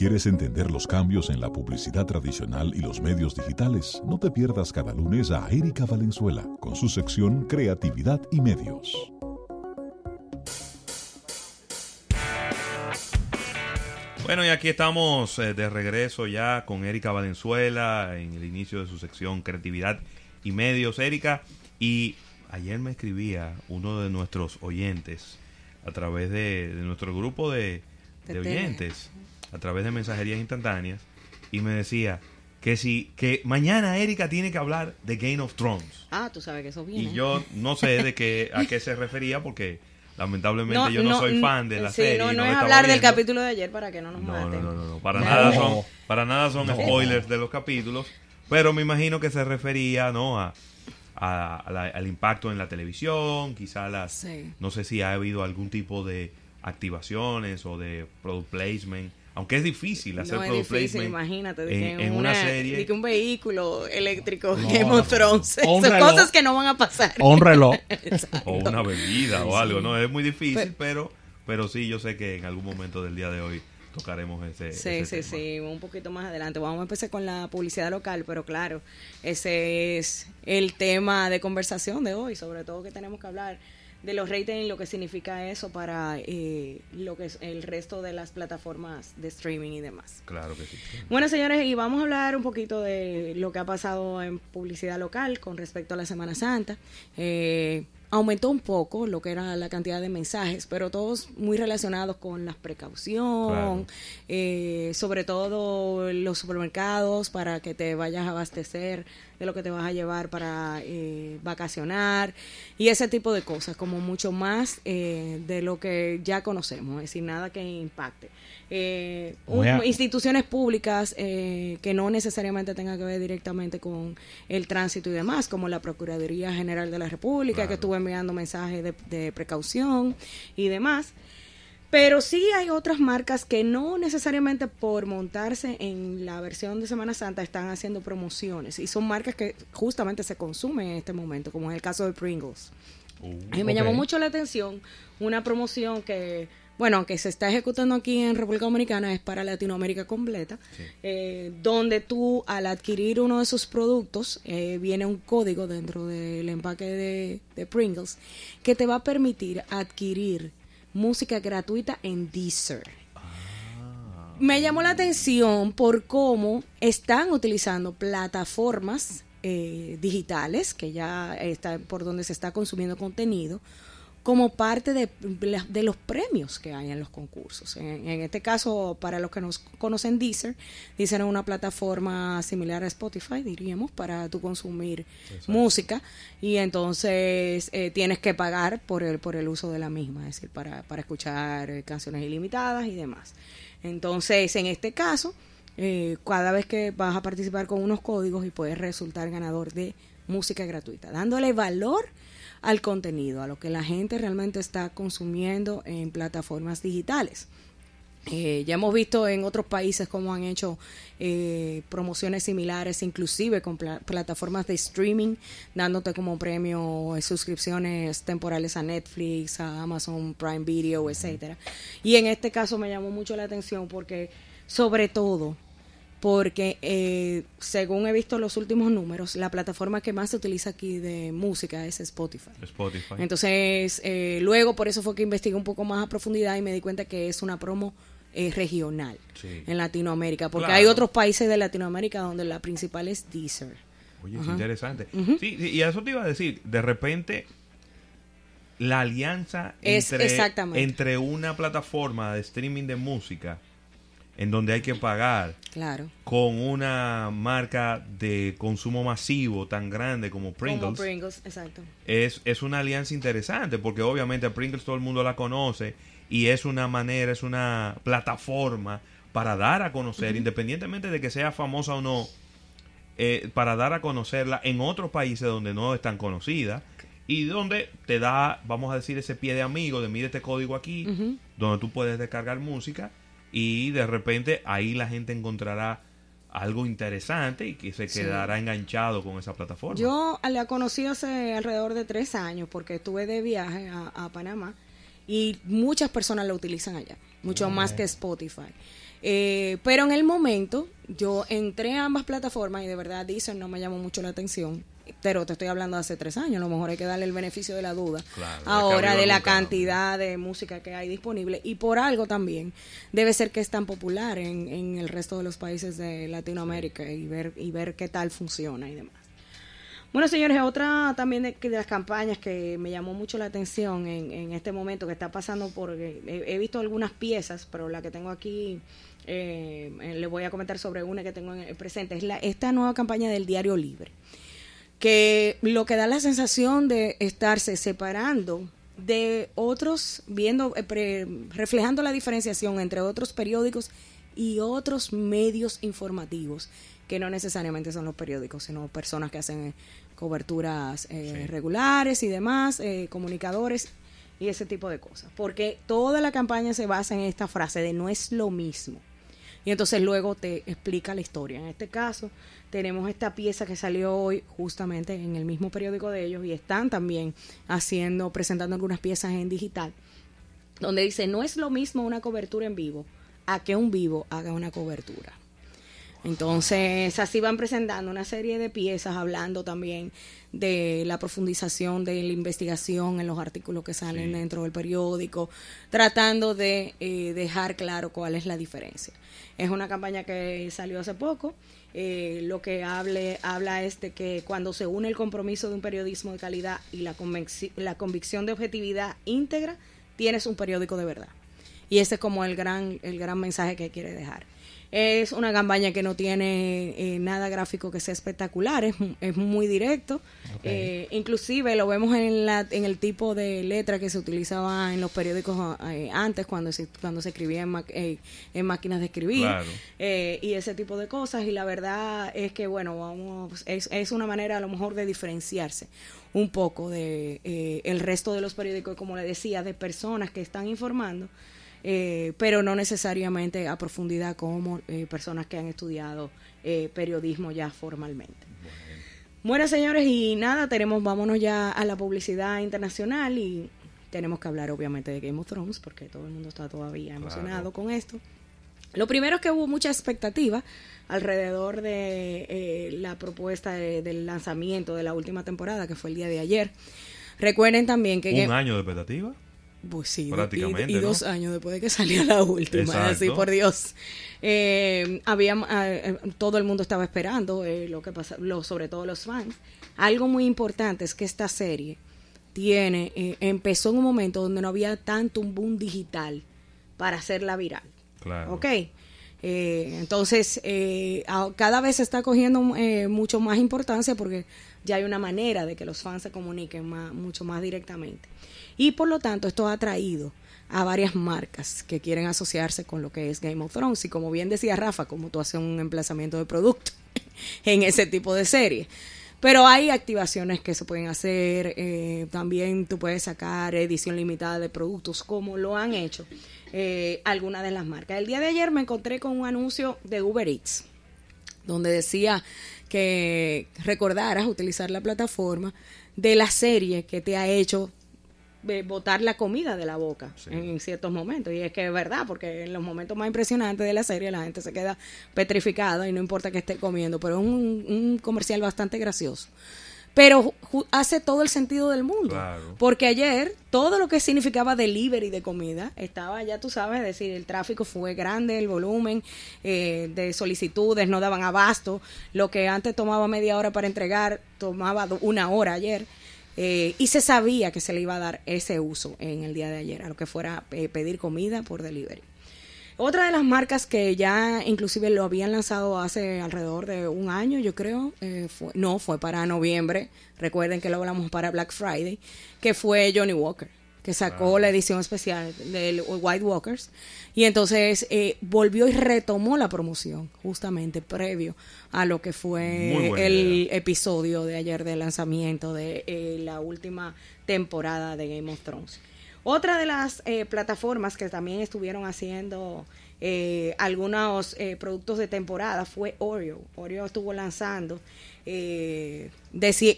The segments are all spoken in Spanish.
¿Quieres entender los cambios en la publicidad tradicional y los medios digitales? No te pierdas cada lunes a Erika Valenzuela con su sección Creatividad y Medios. Bueno, y aquí estamos eh, de regreso ya con Erika Valenzuela en el inicio de su sección Creatividad y Medios. Erika, y ayer me escribía uno de nuestros oyentes a través de, nuestro grupo de, oyentes, a través de mensajerías instantáneas, y me decía que si que mañana Erika tiene que hablar de Game of Thrones. Ah, tú sabes que eso viene. Y yo no sé de qué a qué se refería porque lamentablemente yo no, soy fan de la serie. No, no, es hablar del capítulo de ayer para que no nos maten. No, no, no, para nada son para nada son spoilers de los capítulos, pero me imagino que se refería, ¿no? a al impacto en la televisión, quizá las, no sé si ha habido algún tipo de activaciones o de product placement, aunque es difícil hacer no es product difícil, placement imagínate, en, una, serie, que un vehículo eléctrico Game of Thrones, son cosas que no van a pasar, o un reloj, o una bebida o algo, no es muy difícil, pero pero sí yo sé que en algún momento del día de hoy tocaremos ese. Sí, sí, sí, un poquito más adelante. Vamos a empezar con la publicidad local, pero claro, ese es el tema de conversación de hoy, sobre todo que tenemos que hablar de los ratings y lo que significa eso para eh, lo que es el resto de las plataformas de streaming y demás. Claro que sí. Bueno, señores, y vamos a hablar un poquito de lo que ha pasado en publicidad local con respecto a la Semana Santa. Eh, aumentó un poco lo que era la cantidad de mensajes, pero todos muy relacionados con la precaución, eh, sobre todo los supermercados para que te vayas a abastecer de lo que te vas a llevar para eh, vacacionar y ese tipo de cosas, como mucho más eh, de lo que ya conocemos, es decir, nada que impacte. Eh, instituciones públicas que no necesariamente tengan que ver directamente con el tránsito y demás, como la Procuraduría General de la República, que estuvo enviando mensajes de, de precaución y demás. Pero sí hay otras marcas que no necesariamente por montarse en la versión de Semana Santa están haciendo promociones. Y son marcas que justamente se consumen en este momento, como es el caso de Pringles. y uh, me llamó mucho la atención una promoción que, bueno, aunque se está ejecutando aquí en República Dominicana, es para Latinoamérica completa, eh, donde tú al adquirir uno de sus productos, eh, viene un código dentro del empaque de, de Pringles que te va a permitir adquirir música gratuita en Deezer. Me llamó la atención por cómo están utilizando plataformas eh, digitales, que ya está por donde se está consumiendo contenido, como parte de, de, los premios que hay en los concursos. En, este caso, para los que nos conocen Deezer, Deezer es una plataforma similar a Spotify, diríamos, para tu consumir música y entonces eh, tienes que pagar por el, por el uso de la misma, es decir, para, para escuchar eh, canciones ilimitadas y demás. Entonces, en este caso, eh, cada vez que vas a participar con unos códigos y puedes resultar ganador de música gratuita, dándole valor al contenido, a lo que la gente realmente está consumiendo en plataformas digitales. Eh, ya hemos visto en otros países cómo han hecho eh, promociones similares, inclusive con plataformas de streaming, dándote como premio suscripciones temporales a Netflix, a Amazon Prime Video, etcétera. Y en este caso me llamó mucho la atención porque, sobre todo, porque eh, según he visto los últimos números, la plataforma que más se utiliza aquí de música es Spotify. Spotify. Entonces, eh, luego por eso fue que investigué un poco más a profundidad y me di cuenta que es una promo eh, regional en Latinoamérica, porque hay otros países de Latinoamérica donde la principal es Deezer. Oye, es interesante. sí, y eso te iba a decir, de repente la alianza entre, entre una plataforma de streaming de música en donde hay que pagar claro. con una marca de consumo masivo tan grande como Pringles. Como Pringles, exacto. Es, es una alianza interesante porque obviamente Pringles todo el mundo la conoce y es una manera, es una plataforma para dar a conocer, independientemente de que sea famosa o no, eh, para dar a conocerla en otros países donde no es tan conocida y donde te da, vamos a decir, ese pie de amigo de mire este código aquí, donde tú puedes descargar música y de repente ahí la gente encontrará algo interesante y que se quedará enganchado con esa plataforma. Yo la conocí hace alrededor de tres años porque estuve de viaje a, Panamá y muchas personas la utilizan allá, mucho más que Spotify. Eh, pero en el momento, yo entré a ambas plataformas y de verdad dicen no me llamó mucho la atención. Pero te estoy hablando de hace tres años, a lo mejor hay que darle el beneficio de la duda. Claro, Ahora de la cantidad de música que hay disponible y por algo también debe ser que es tan popular en, en el resto de los países de Latinoamérica y ver y ver qué tal funciona y demás. Bueno, señores, otra también de, de las campañas que me llamó mucho la atención en, en este momento que está pasando por... eh, He, he visto algunas piezas, pero la que tengo aquí, eh, eh, le voy a comentar sobre una que tengo en el presente, es la, esta nueva campaña del Diario Libre, que lo que da la sensación de estarse separando de otros, viendo, eh, pre- reflejando la diferenciación entre otros periódicos y otros medios informativos, que no necesariamente son los periódicos, sino personas que hacen eh, coberturas eh, regulares y demás, eh, comunicadores y ese tipo de cosas. Porque toda la campaña se basa en esta frase de no es lo mismo. Y entonces luego te explica la historia. En este caso, tenemos esta pieza que salió hoy justamente en el mismo periódico de ellos y están también haciendo, presentando algunas piezas en digital, donde dice, no es lo mismo una cobertura en vivo a que un vivo haga una cobertura. Entonces, así van presentando una serie de piezas, hablando también de la profundización de la investigación en los artículos que salen dentro del periódico, tratando de eh, dejar claro cuál es la diferencia. Es una campaña que salió hace poco. eh, lo que hable, habla es de que cuando se une el compromiso de un periodismo de calidad y la, la convicción de objetividad íntegra, tienes un periódico de verdad. Y ese es como el gran, el gran mensaje que quiere dejar. Es una campaña que no tiene eh, nada gráfico que sea espectacular, es, es muy directo. Eh, inclusive lo vemos en, la, en el tipo de letra que se utilizaba en los periódicos eh, antes, cuando se, cuando se escribía en, ma- eh, en máquinas de escribir. Claro. eh, y ese tipo de cosas. Y la verdad es que, bueno, vamos, es, es una manera a lo mejor de diferenciarse un poco de eh, el resto de los periódicos, como le decía, de personas que están informando eh, pero no necesariamente a profundidad como eh, personas que han estudiado eh, periodismo ya formalmente. Bueno, señores, y nada, tenemos, vámonos ya a la publicidad internacional y tenemos que hablar obviamente de Game of Thrones porque todo el mundo está todavía emocionado con esto. Lo primero es que hubo mucha expectativa alrededor de eh, la propuesta de- del lanzamiento de la última temporada, que fue el día de ayer. Recuerden también que... Un Game- año de expectativa. Pues sí, Prácticamente, y, y ¿no? dos años después de que salió la última, Exacto. así por Dios. Eh, había, eh, todo el mundo estaba esperando eh, lo que pasa, lo, sobre todo los fans. Algo muy importante es que esta serie tiene, eh, empezó en un momento donde no había tanto un boom digital para hacerla viral. Claro. Ok. Entonces, eh, cada vez se está cogiendo mucho más importancia porque ya hay una manera de que los fans se comuniquen más, mucho más directamente. Y por lo tanto, esto ha atraído a varias marcas que quieren asociarse con lo que es Game of Thrones. Y como bien decía Rafa, como tú haces un emplazamiento de producto en ese tipo de serie. Pero hay activaciones que se pueden hacer, eh, también tú puedes sacar edición limitada de productos como lo han hecho eh, algunas de las marcas. El día de ayer me encontré con un anuncio de Uber Eats, donde decía que recordaras utilizar la plataforma de la serie que te ha hecho eh, botar la comida de la boca Sí. en ciertos momentos. Y es que es verdad, porque en los momentos más impresionantes de la serie la gente se queda petrificada y no importa que esté comiendo, pero es un, un comercial bastante gracioso. Pero hace todo el sentido del mundo. Claro. Porque ayer todo lo que significaba delivery de comida estaba, ya tú sabes, es decir, el tráfico fue grande, el volumen eh, de solicitudes no daban abasto. Lo que antes tomaba media hora para entregar, tomaba una hora ayer. Eh, y se sabía que se le iba a dar ese uso en el día de ayer, a lo que fuera eh, pedir comida por delivery. Otra de las marcas que ya inclusive lo habían lanzado hace alrededor de un año, yo creo, eh, fue- no, fue para noviembre, recuerden que lo hablamos para Black Friday, que fue Johnny Walker, que sacó la edición especial del White Walkers, y entonces eh, volvió y retomó la promoción, justamente previo a lo que fue el idea. episodio de ayer de lanzamiento de eh, la última temporada de Game of Thrones. Otra de las eh, plataformas que también estuvieron haciendo eh, algunos eh, productos de temporada fue Oreo. Oreo estuvo lanzando eh,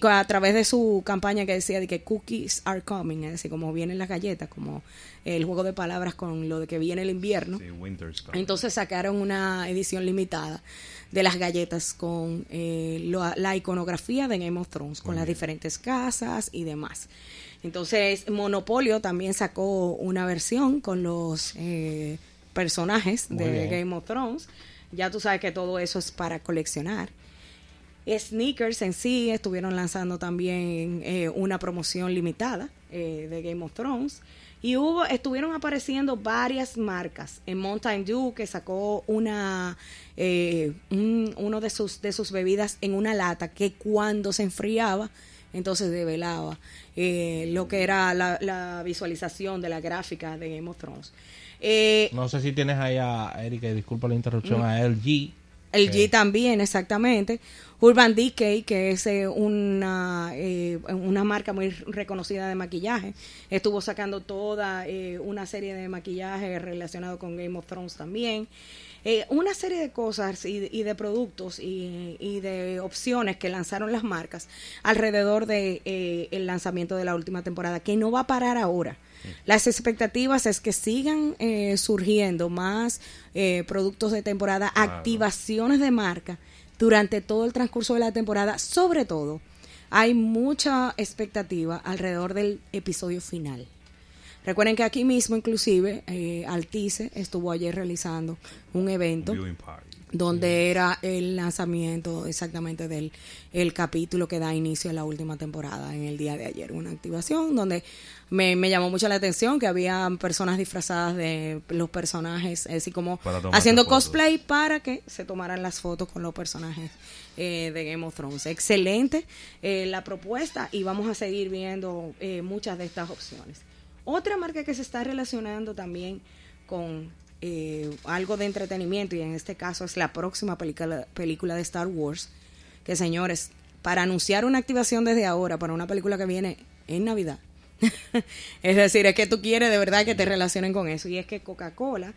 a través de su campaña que decía de que cookies are coming, es decir, como vienen las galletas, como el juego de palabras con lo de que viene el invierno. Entonces sacaron una edición limitada de las galletas con la iconografía de Game of Thrones, con las diferentes casas y demás. Entonces, Monopolio también sacó una versión con los eh, personajes de Game of Thrones. Ya tú sabes que todo eso es para coleccionar. Sneakers en sí estuvieron lanzando también eh, una promoción limitada eh, de Game of Thrones. Y hubo, estuvieron apareciendo varias marcas. En Mountain Dew, que sacó una uno de sus, de sus bebidas en una lata que cuando se enfriaba entonces develaba eh, lo que era la, visualización de la gráfica de Game of Thrones. Eh, no sé si tienes ahí a Erika, disculpa la interrupción, a LG. LG también, exactamente. Urban Decay, que es eh, una, una marca muy reconocida de maquillaje, estuvo sacando toda una serie de maquillaje relacionado con Game of Thrones también. Eh, una serie de cosas y, de productos y, de opciones que lanzaron las marcas alrededor de eh, el lanzamiento de la última temporada que no va a parar ahora. Las expectativas es que sigan eh, surgiendo más productos de temporada, activaciones de marca durante todo el transcurso de la temporada, sobre todo hay mucha expectativa alrededor del episodio final. Recuerden que aquí mismo, inclusive, eh, Altice estuvo ayer realizando un evento donde era el lanzamiento exactamente del el capítulo que da inicio a la última temporada en el día de ayer. Una activación donde me, llamó mucho la atención que había personas disfrazadas de los personajes, así como haciendo cosplay para que se tomaran las fotos con los personajes eh, de Game of Thrones. Excelente eh, la propuesta y vamos a seguir viendo muchas de estas opciones. Otra marca que se está relacionando también con eh, algo de entretenimiento, y en este caso es la próxima película, película de Star Wars, que señores, para anunciar una activación desde ahora para una película que viene en Navidad, es decir, es que tú quieres de verdad que te relacionen con eso, y es que Coca-Cola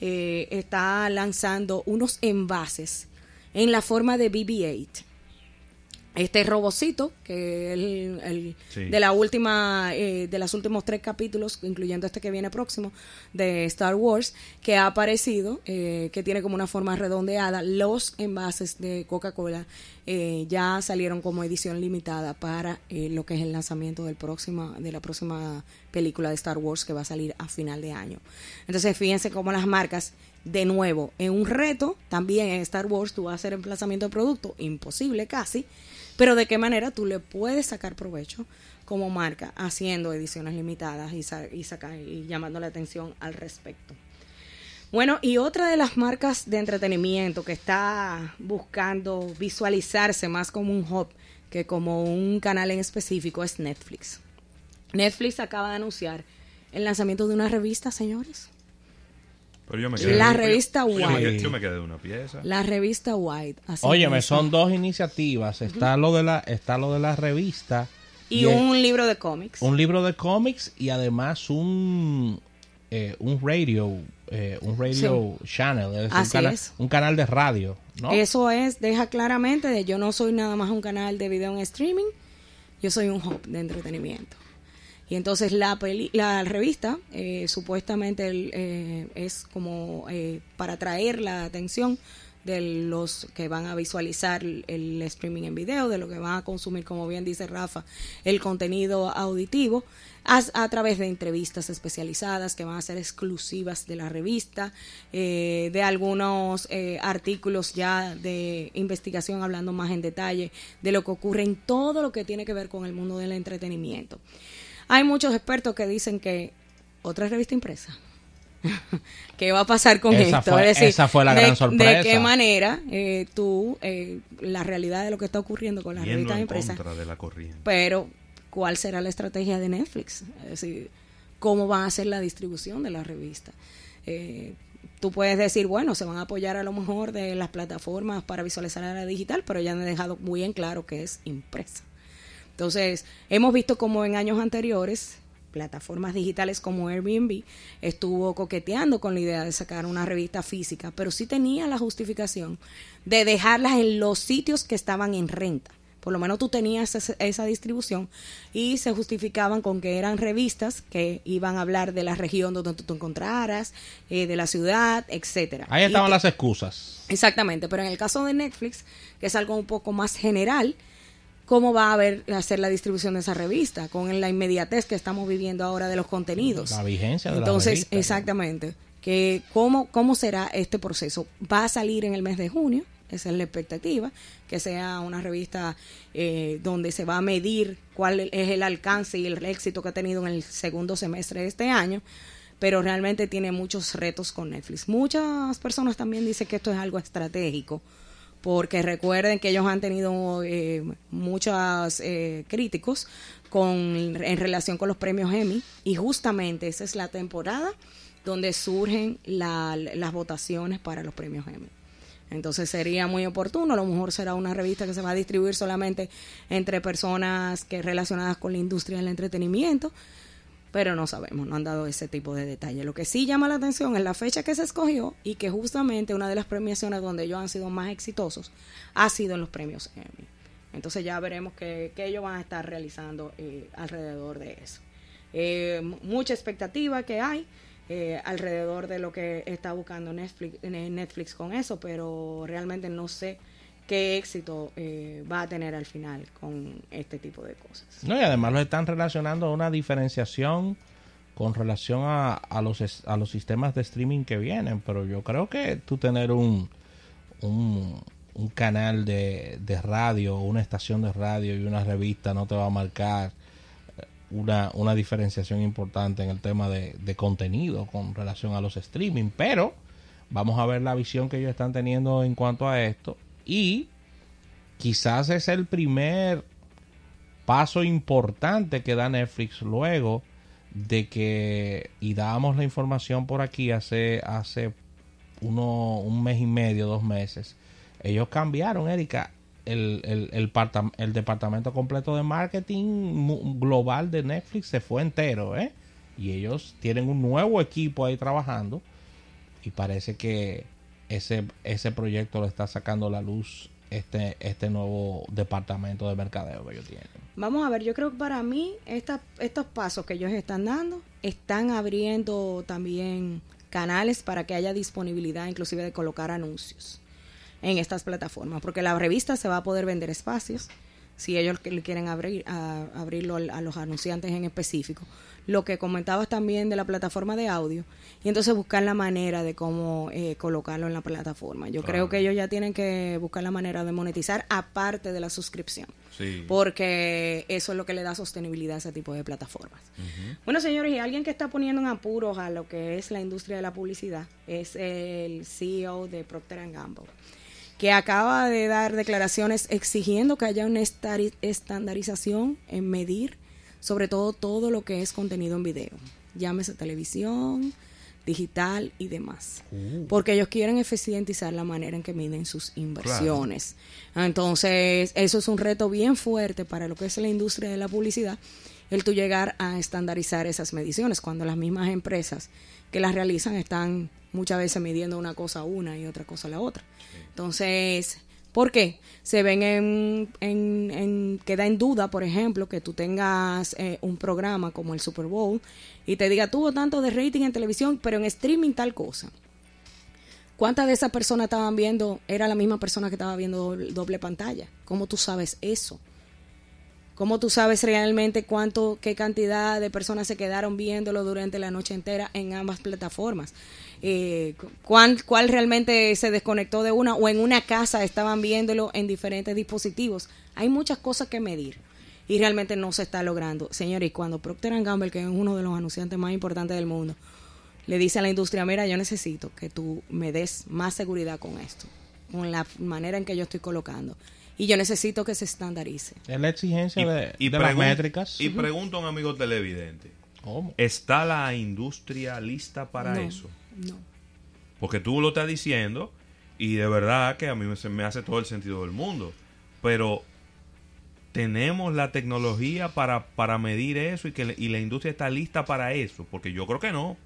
eh, está lanzando unos envases en la forma de BB-8 este robocito que es el, de la última eh, de los últimos tres capítulos incluyendo este que viene próximo de Star Wars que ha aparecido eh, que tiene como una forma redondeada. Los envases de Coca-Cola eh, ya salieron como edición limitada para lo que es el lanzamiento del próximo de la próxima película de Star Wars que va a salir a final de año. Entonces fíjense cómo las marcas de nuevo en un reto. También en Star Wars tú vas a hacer emplazamiento de producto imposible casi pero de qué manera tú le puedes sacar provecho como marca haciendo ediciones limitadas y, y, y llamando la atención al respecto. Bueno, y otra de las marcas de entretenimiento que está buscando visualizarse más como un hub que como un canal en específico es Netflix. Netflix acaba de anunciar el lanzamiento de una revista, señores la revista White. Yo me, quedé de una pieza. La revista White. Óyeme, son dos iniciativas. Está lo de la, está lo de la revista. Y, un libro de cómics. Un libro de cómics y además un, eh, un radio, eh, un radio channel. un, canal, un canal de radio. Eso es, deja claramente de yo no soy nada más un canal de video en streaming, yo soy un hub de entretenimiento. Y entonces la, la revista eh, supuestamente eh, es como eh, para atraer la atención de los que van a visualizar el streaming en video, de lo que van a consumir, como bien dice Rafa, el contenido auditivo, a, través de entrevistas especializadas que van a ser exclusivas de la revista, de algunos artículos ya de investigación hablando más en detalle de lo que ocurre en todo lo que tiene que ver con el mundo del entretenimiento. Hay muchos expertos que dicen que otra revista impresa. ¿Qué va a pasar con esto? esa fue la gran sorpresa. ¿De qué manera eh, tú, eh, la realidad de lo que está ocurriendo con las revistas impresas? de la corriente. Pero, ¿cuál será la estrategia de Netflix? Es decir, ¿cómo va a ser la distribución de la revista? Eh, tú puedes decir, bueno, se van a apoyar a lo mejor de las plataformas para visualizar la digital, pero ya han dejado muy en claro que es impresa. Entonces, hemos visto como en años anteriores plataformas digitales como Airbnb estuvo coqueteando con la idea de sacar una revista física, pero sí tenía la justificación de dejarlas en los sitios que estaban en renta. Por lo menos tú tenías esa, distribución y se justificaban con que eran revistas que iban a hablar de la región donde tú te encontraras, eh, de la ciudad, etcétera. Ahí estaban las excusas. Exactamente, pero en el caso de Netflix, que es algo un poco más general, cómo va a haber hacer la distribución de esa revista con la inmediatez que estamos viviendo ahora de los contenidos. La vigencia de Entonces, la revista, exactamente, que cómo cómo será este proceso. Va a salir en el mes de junio, esa es la expectativa, que sea una revista eh, donde se va a medir cuál es el alcance y el éxito que ha tenido en el segundo semestre de este año pero realmente tiene muchos retos con Netflix. Muchas personas también dicen que esto es algo estratégico, porque recuerden que ellos han tenido eh, muchos eh, críticos con, en relación con los premios Emmy y justamente esa es la temporada donde surgen las votaciones para los premios Emmy. Entonces sería muy oportuno, a lo mejor será una revista que se va a distribuir solamente entre personas que relacionadas con la industria del entretenimiento, pero no sabemos, no han dado ese tipo de detalle. Lo que sí llama la atención es la fecha que se escogió y que justamente una de las premiaciones donde ellos han sido más exitosos ha sido en los premios Emmy. Entonces ya veremos qué, ellos van a estar realizando eh, alrededor de eso. Eh, mucha expectativa que hay eh, alrededor de lo que está buscando Netflix, Netflix con eso, pero realmente no sé qué éxito eh, va a tener al final con este tipo de cosas. No, y además lo están relacionando a una diferenciación con relación a, a, los, a los sistemas de streaming que vienen, pero yo creo que tú tener un, un, canal de, de radio, una estación de radio y una revista no te va a marcar eh, una, una diferenciación importante en el tema de, de contenido con relación a los streaming, pero vamos a ver la visión que ellos están teniendo en cuanto a esto y quizás es el primer paso importante que da Netflix luego de que, y dábamos la información por aquí hace, hace uno, un mes y medio, dos meses, ellos cambiaron, Erika, el, el, el, departamento completo de marketing global de Netflix se fue entero, ¿eh? Y ellos tienen un nuevo equipo ahí trabajando y parece que ese, ese proyecto lo está sacando a la luz este, este nuevo departamento de mercadeo que ellos tienen. Vamos a ver, yo creo que para mí estos pasos que ellos están dando están abriendo también canales para que haya disponibilidad inclusive de colocar anuncios en estas plataformas, porque la revista se va a poder vender espacios si ellos quieren abrir abrirlo a los anunciantes en específico lo que comentabas también de la plataforma de audio y entonces buscar la manera de cómo eh, colocarlo en la plataforma. Yo creo que ellos ya tienen que buscar la manera de monetizar aparte de la suscripción, porque eso es lo que le da sostenibilidad a ese tipo de plataformas. Bueno, señores, y alguien que está poniendo en apuros a lo que es la industria de la publicidad es el CEO de Procter Gamble que acaba de dar declaraciones exigiendo que haya una estandarización en medir sobre todo todo lo que es contenido en video, llámese televisión, digital y demás. Uh. Porque ellos quieren eficientizar la manera en que miden sus inversiones. Entonces, eso es un reto bien fuerte para lo que es la industria de la publicidad, el tú llegar a estandarizar esas mediciones, cuando las mismas empresas que las realizan están muchas veces midiendo una cosa una y otra cosa la otra. Entonces, ¿Por qué? Se ven en, en, queda en duda, por ejemplo, que tú tengas eh, un programa como el Super Bowl y te diga, tuvo tanto de rating en televisión, pero en streaming tal cosa. ¿Cuántas de esas personas estaban viendo, era la misma persona que estaba viendo doble, pantalla? ¿Cómo tú sabes eso? ¿Cómo tú sabes realmente cuánto, qué cantidad de personas se quedaron viéndolo durante la noche entera en ambas plataformas? Eh, cuál, cuál realmente se desconectó de una o en una casa estaban viéndolo en diferentes dispositivos. Hay muchas cosas que medir y realmente no se está logrando. Señores, y cuando Procter Gamble, que es uno de los anunciantes más importantes del mundo, le dice a la industria, mira, yo necesito que tú me des más seguridad con esto, con la manera en que yo estoy colocando. Y yo necesito que se estandarice. Es la exigencia de, las métricas. Y pregunto a un amigo televidente, ¿está la industria lista para eso? No. Porque tú lo estás diciendo y de verdad que a mí me, me hace todo el sentido del mundo. Pero tenemos la tecnología para, para medir eso y que y la industria está lista para eso, porque yo creo que no.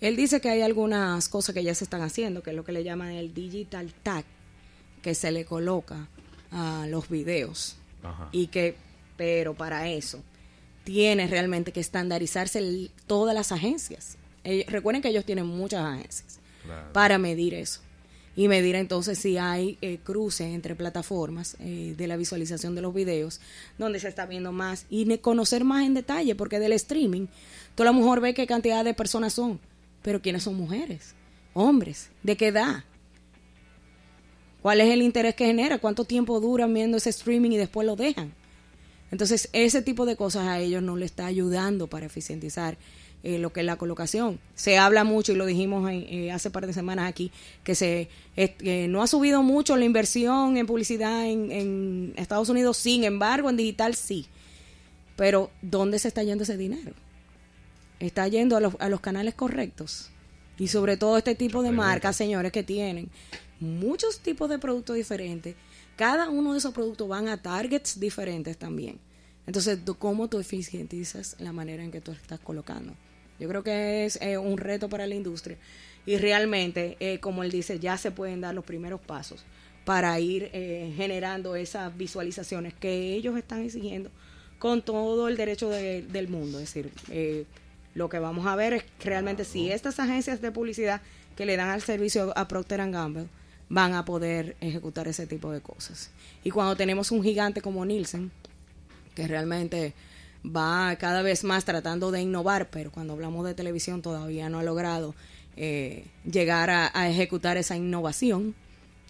Él dice que hay algunas cosas que ya se están haciendo, que es lo que le llaman el digital tag, que se le coloca a los videos. Y que, pero para eso, tiene realmente que estandarizarse todas las agencias. Recuerden que ellos tienen muchas agencias para medir eso. Y medir entonces si hay eh, cruces entre plataformas eh, de la visualización de los videos, donde se está viendo más y conocer más en detalle, porque del streaming, tú a lo mejor ves qué cantidad de personas son pero ¿quiénes son mujeres? Hombres, ¿de qué edad? ¿Cuál es el interés que genera? ¿Cuánto tiempo duran viendo ese streaming y después lo dejan? Entonces, ese tipo de cosas a ellos no le está ayudando para eficientizar eh, lo que es la colocación. Se habla mucho, y lo dijimos eh, hace par de semanas aquí, que se no ha subido mucho la inversión en publicidad en, en Estados Unidos, sin embargo, en digital sí. Pero, ¿dónde se está yendo ese dinero? está yendo a los, a los canales correctos. Y sobre todo este tipo de marcas, señores, que tienen muchos tipos de productos diferentes. Cada uno de esos productos van a targets diferentes también. Entonces, ¿cómo tú eficientizas la manera en que tú estás colocando? Yo creo que es eh, un reto para la industria. Y realmente, eh, como él dice, ya se pueden dar los primeros pasos para ir eh, generando esas visualizaciones que ellos están exigiendo con todo el derecho del mundo. Es decir, lo que vamos a ver es realmente si estas agencias de publicidad que le dan al servicio a Procter Gamble van a poder ejecutar ese tipo de cosas. Y cuando tenemos un gigante como Nielsen, que realmente va cada vez más tratando de innovar, pero cuando hablamos de televisión todavía no ha logrado eh, llegar a, ejecutar esa innovación.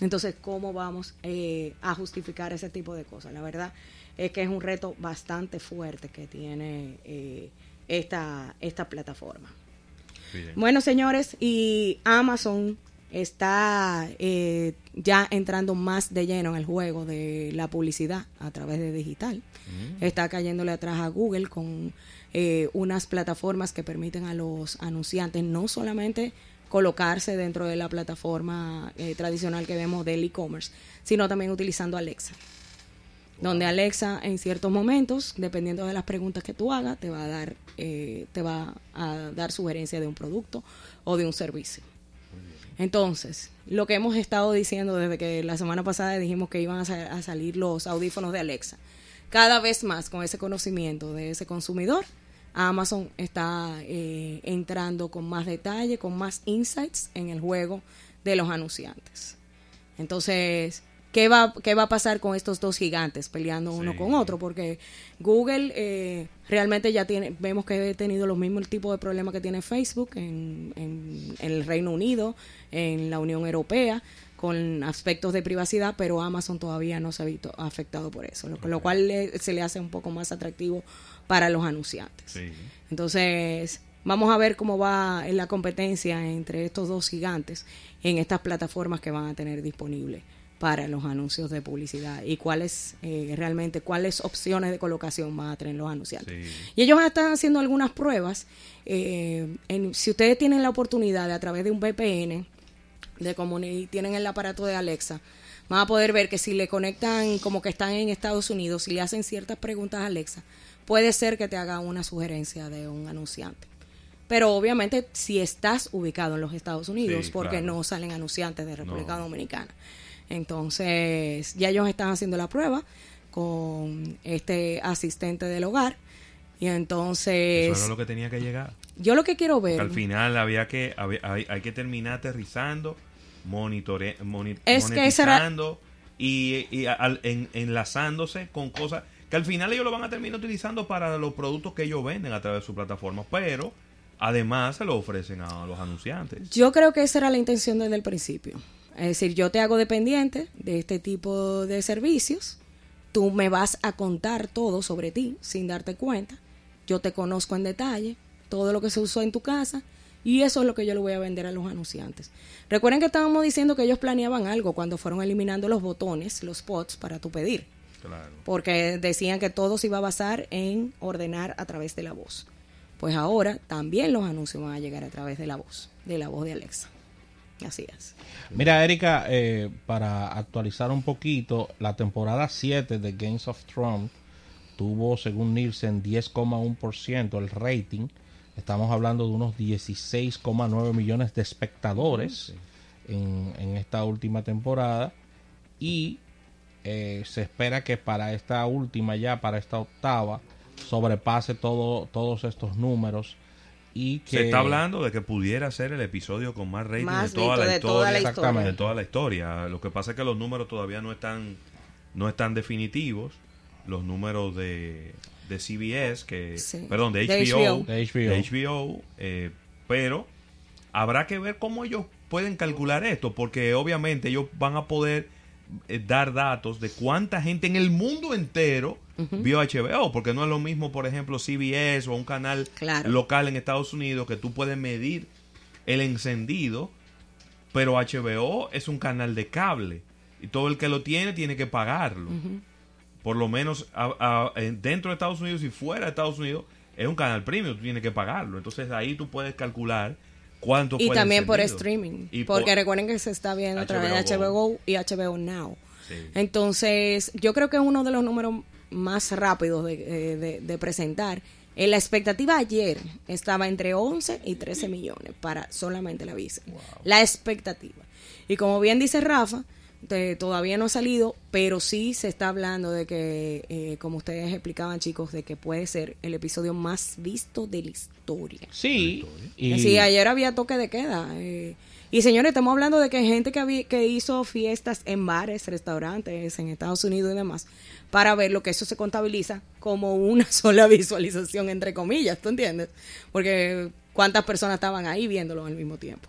Entonces, ¿cómo vamos eh, a justificar ese tipo de cosas? La verdad es que es un reto bastante fuerte que tiene eh, esta, esta plataforma. Bueno, señores, y Amazon está eh, ya entrando más de lleno en el juego de la publicidad a través de digital. Mm. Está cayéndole atrás a Google con eh, unas plataformas que permiten a los anunciantes no solamente colocarse dentro de la plataforma eh, tradicional que vemos del e-commerce, sino también utilizando Alexa donde Alexa en ciertos momentos, dependiendo de las preguntas que tú hagas, te va a dar, eh, te va a dar sugerencia de un producto o de un servicio. Entonces, lo que hemos estado diciendo desde que la semana pasada dijimos que iban a, salir los audífonos de Alexa, cada vez más con ese conocimiento de ese consumidor, Amazon está eh, entrando con más detalle, con más insights en el juego de los anunciantes. Entonces, ¿qué va, qué va a pasar con estos dos gigantes peleando uno con otro? Porque Google eh, realmente ya tiene, vemos que ha tenido los mismos tipos de problemas que tiene Facebook en, en, el Reino Unido, en la Unión Europea con aspectos de privacidad, pero Amazon todavía no se ha visto afectado por eso, lo, lo cual se le hace un poco más atractivo para los anunciantes. Entonces, vamos a ver cómo va la competencia entre estos dos gigantes en estas plataformas que van a tener disponibles para los anuncios de publicidad y cuáles eh, realmente cuáles opciones de colocación van a tener los anunciantes. Y ellos están haciendo algunas pruebas. Eh, en, si ustedes tienen la oportunidad de a través de un VPN de y tienen el aparato de Alexa, van a poder ver que si le conectan como que están en Estados Unidos y le hacen ciertas preguntas a Alexa, puede ser que te haga una sugerencia de un anunciante. Pero obviamente si estás ubicado en los Estados Unidos, porque no salen anunciantes de República Dominicana. Entonces, ya ellos están haciendo la prueba con este asistente del hogar. Y entonces... Eso era lo que tenía que llegar. Yo lo que quiero ver... al final había que, hay, que terminar aterrizando, monitore, es monitoreando y, enlazándose con cosas que al final ellos lo van a terminar utilizando para los productos que ellos venden a través de su plataforma, pero además se lo ofrecen a los anunciantes. Yo creo que esa era la intención desde el principio. Es decir, yo te hago dependiente de este tipo de servicios, tú me vas a contar todo sobre ti sin darte cuenta, yo te conozco en detalle, todo lo que se usó en tu casa, y eso es lo que yo le voy a vender a los anunciantes. Recuerden que estábamos diciendo que ellos planeaban algo cuando fueron eliminando los botones, los spots para tu pedir. Claro. Porque decían que todo se iba a basar en ordenar a través de la voz. Pues ahora también los anuncios van a llegar a través de la voz, de la voz de Alexa. Así es. Mira, Erika, eh, para actualizar un poquito, la temporada 7 de Games of Thrones tuvo, según Nielsen, 10,1% el rating. Estamos hablando de unos 16,9 millones de espectadores en, en esta última temporada. Y eh, se espera que para esta última ya, para esta octava, sobrepase todo, todos estos números. Y que... Se está hablando de que pudiera ser el episodio con más rating Más de, toda la, de historia, toda la Exactamente. de toda la historia. Lo que pasa es que los números todavía no están no están definitivos. Los números de, de CBS, que Sí. perdón, de De HBO, HBO. De HBO. de HBO, eh, pero habrá que ver cómo ellos pueden calcular esto, porque obviamente ellos van a poder eh, dar datos de cuánta gente en el mundo entero vio HBO, porque no es lo mismo, por ejemplo, CBS o un canal Claro. local en Estados Unidos que tú puedes medir el encendido, pero HBO es un canal de cable y todo el que lo tiene tiene que pagarlo. Por lo menos a- a- en- dentro de Estados Unidos y fuera de Estados Unidos es un canal premium, tú tienes que pagarlo. Entonces ahí tú puedes calcular cuánto Y también por streaming. Y porque por- recuerden que se está viendo a través de HBO Go y HBO Now. Sí. Entonces, yo creo que es uno de los números más rápidos de, eh, de- de presentar. En la expectativa ayer estaba entre 11 y 13 millones para solamente la visa. La expectativa. Y como bien dice Rafa, te- todavía no ha salido, pero sí se está hablando de que, eh, como ustedes explicaban chicos, de que puede ser el episodio más visto de la historia. Sí, y Sí, ayer había toque de queda. eh, y señores, estamos hablando de que hay gente que, había- que hizo fiestas en bares, restaurantes en Estados Unidos y demás, para ver lo que eso se contabiliza como una sola visualización, entre comillas, ¿tú entiendes? Porque cuántas personas estaban ahí viéndolo al mismo tiempo.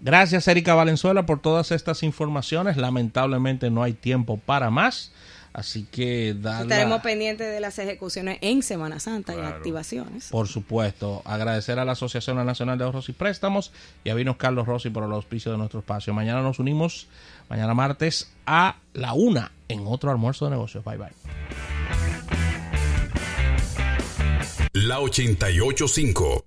Gracias, Erika Valenzuela, por todas estas informaciones. Lamentablemente no hay tiempo para más. Así que Estaremos pendientes de las ejecuciones en Semana Santa y activaciones. Por supuesto, agradecer a la Asociación Nacional de Ahorros y Préstamos y a Vinos Carlos Rossi por el auspicio de nuestro espacio. Mañana nos unimos, mañana martes, a la una en otro almuerzo de negocios. Bye bye. La 885